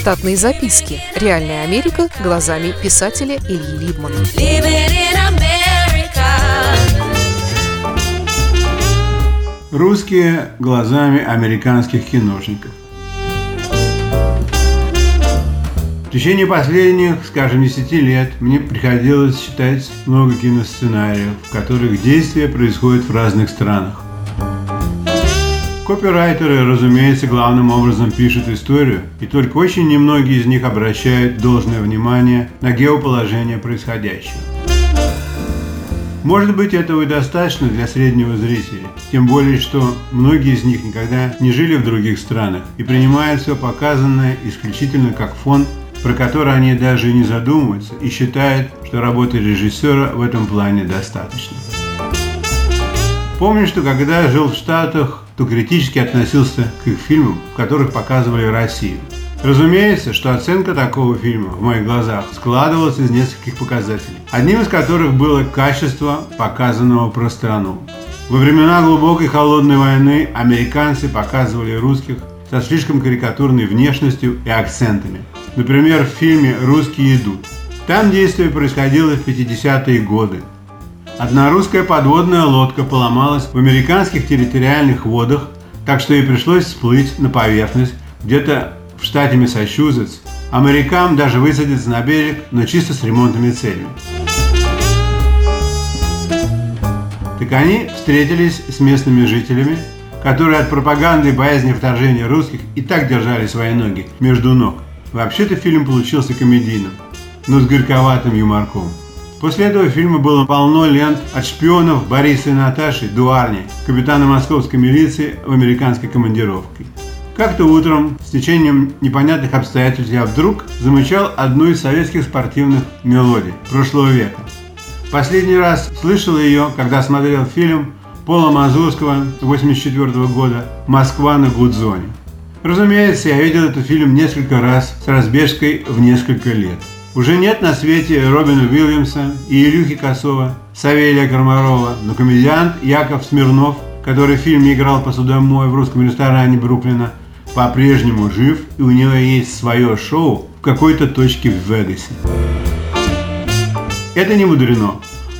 Штатные записки. Реальная Америка глазами писателя Ильи Либмана. Русские глазами американских киношников. В течение последних, скажем, 10 лет мне приходилось читать много киносценариев, в которых действия происходят в разных странах. Копирайтеры, разумеется, главным образом пишут историю, и только очень немногие из них обращают должное внимание на геоположение происходящего. Может быть, этого и достаточно для среднего зрителя, тем более, что многие из них никогда не жили в других странах и принимают все показанное исключительно как фон про который они даже не задумываются и считают, что работы режиссера в этом плане достаточно. Помню, что когда жил в Штатах, то критически относился к их фильмам, в которых показывали Россию. Разумеется, что оценка такого фильма в моих глазах складывалась из нескольких показателей, одним из которых было качество показанного про страну. Во времена глубокой холодной войны американцы показывали русских со слишком карикатурной внешностью и акцентами, Например, в фильме «Русские идут». Там действие происходило в 50-е годы. Одна русская подводная лодка поломалась в американских территориальных водах, так что ей пришлось всплыть на поверхность где-то в штате Массачусетс, а морякам даже высадиться на берег, но чисто с ремонтными целями. Так они встретились с местными жителями, которые от пропаганды и боязни вторжения русских и так держали свои ноги между ног – Вообще-то фильм получился комедийным, но с горьковатым юморком. После этого фильма было полно лент от шпионов Бориса и Наташи Дуарни, капитана московской милиции в американской командировке. Как-то утром, с течением непонятных обстоятельств, я вдруг замечал одну из советских спортивных мелодий прошлого века. Последний раз слышал ее, когда смотрел фильм Пола Мазурского 1984 года «Москва на Гудзоне». Разумеется, я видел этот фильм несколько раз с разбежкой в несколько лет. Уже нет на свете Робина Уильямса и Илюхи Косова, Савелия Кармарова, но комедиант Яков Смирнов, который в фильме играл посудомой в русском ресторане Бруклина, по-прежнему жив и у него есть свое шоу в какой-то точке в Вегасе. Это не мудрено.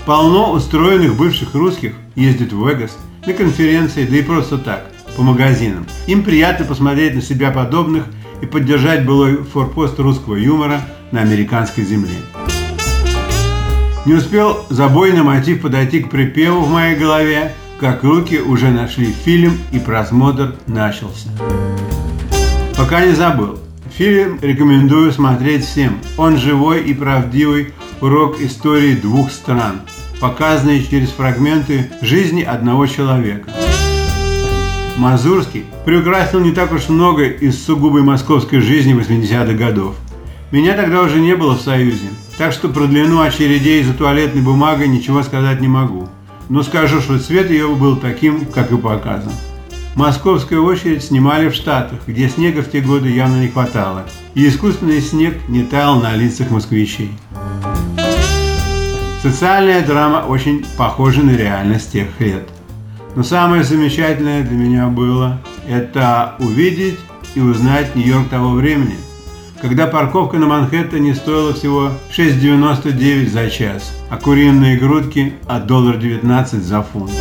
Полно устроенных бывших русских ездит в Вегас на конференции, да и просто так – по магазинам. Им приятно посмотреть на себя подобных и поддержать былой форпост русского юмора на американской земле. Не успел забойный мотив подойти к припеву в моей голове, как руки уже нашли фильм и просмотр начался. Пока не забыл. Фильм рекомендую смотреть всем. Он живой и правдивый урок истории двух стран, показанный через фрагменты жизни одного человека. Мазурский приукрасил не так уж много из сугубой московской жизни 80-х годов. Меня тогда уже не было в Союзе, так что про длину очередей за туалетной бумагой ничего сказать не могу. Но скажу, что цвет ее был таким, как и показан. Московскую очередь снимали в Штатах, где снега в те годы явно не хватало, и искусственный снег не таял на лицах москвичей. Социальная драма очень похожа на реальность тех лет – но самое замечательное для меня было это увидеть и узнать Нью-Йорк того времени, когда парковка на Манхэттене стоила всего 6,99 за час, а куриные грудки от доллар 19 за фунт.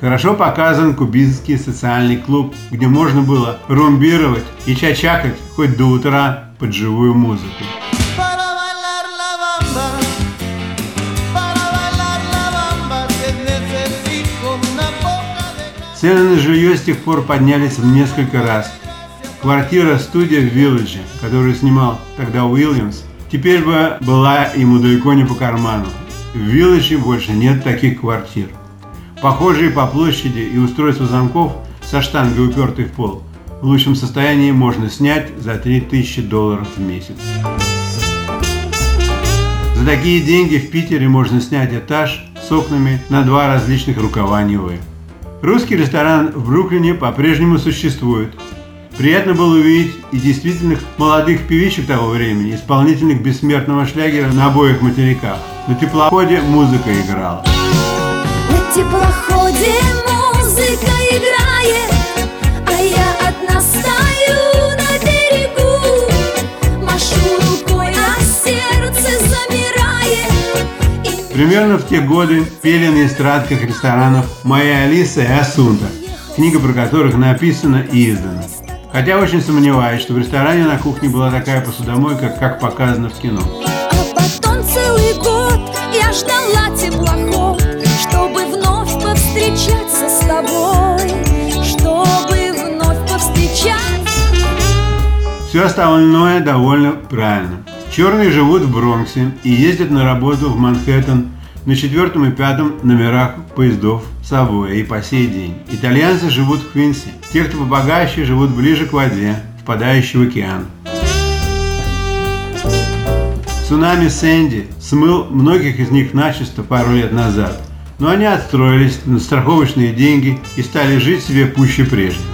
Хорошо показан кубинский социальный клуб, где можно было румбировать и чачакать хоть до утра под живую музыку. Цены на жилье с тех пор поднялись в несколько раз. Квартира-студия в Вилледже, которую снимал тогда Уильямс, теперь бы была ему далеко не по карману. В Вилледже больше нет таких квартир. Похожие по площади и устройству замков со штангой упертой в пол в лучшем состоянии можно снять за 3000 долларов в месяц. За такие деньги в Питере можно снять этаж с окнами на два различных рукава Невы. Русский ресторан в Бруклине по-прежнему существует. Приятно было увидеть и действительных молодых певичек того времени, исполнительных бессмертного шлягера на обоих материках. На теплоходе музыка играла. На теплоходе музыка играет, а я одна стою на берегу, машу рукой, а сердце замирает. И... Примерно в те годы пели на эстрадках ресторанов «Моя Алиса» и «Асунта», книга про которых написана и издана. Хотя очень сомневаюсь, что в ресторане на кухне была такая посудомойка, как показано в кино. А потом целый год я ждала теплоход Чтобы вновь повстречаться с тобой Чтобы вновь повстречаться Все остальное довольно правильно. Черные живут в Бронксе и ездят на работу в Манхэттен на четвертом и пятом номерах поездов Савоя и по сей день. Итальянцы живут в Квинсе. Те, кто побогаче, живут ближе к воде, впадающей в океан. Цунами Сэнди смыл многих из них начисто пару лет назад, но они отстроились на страховочные деньги и стали жить себе пуще прежнего.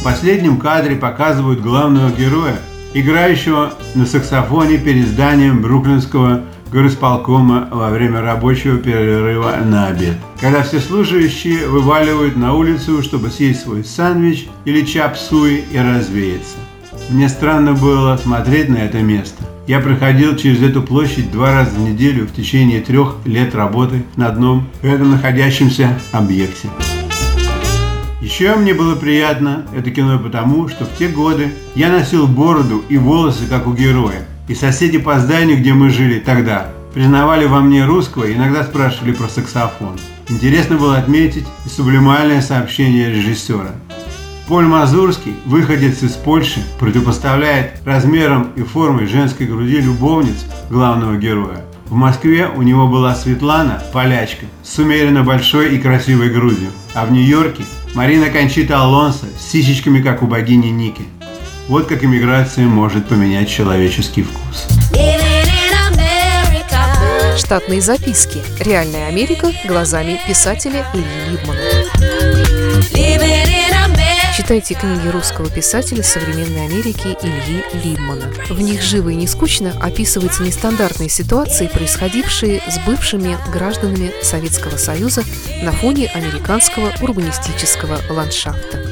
В последнем кадре показывают главного героя, играющего на саксофоне перед зданием бруклинского горосполкома во время рабочего перерыва на обед. Когда все служащие вываливают на улицу, чтобы съесть свой сэндвич или чапсуи и развеяться. Мне странно было смотреть на это место. Я проходил через эту площадь два раза в неделю в течение трех лет работы на одном этом находящемся объекте. Еще мне было приятно это кино потому, что в те годы я носил бороду и волосы, как у героя. И соседи по зданию, где мы жили тогда, признавали во мне русского и иногда спрашивали про саксофон. Интересно было отметить и сублимальное сообщение режиссера. Поль Мазурский, выходец из Польши, противопоставляет размером и формой женской груди любовниц главного героя. В Москве у него была Светлана, полячка, с умеренно большой и красивой грудью, а в Нью-Йорке Марина Кончита Алонсо с сисечками, как у богини Ники. Вот как иммиграция может поменять человеческий вкус. Штатные записки. Реальная Америка глазами писателя Ильи Либмана. Читайте книги русского писателя современной Америки Ильи Либмана. В них живо и не скучно описываются нестандартные ситуации, происходившие с бывшими гражданами Советского Союза на фоне американского урбанистического ландшафта.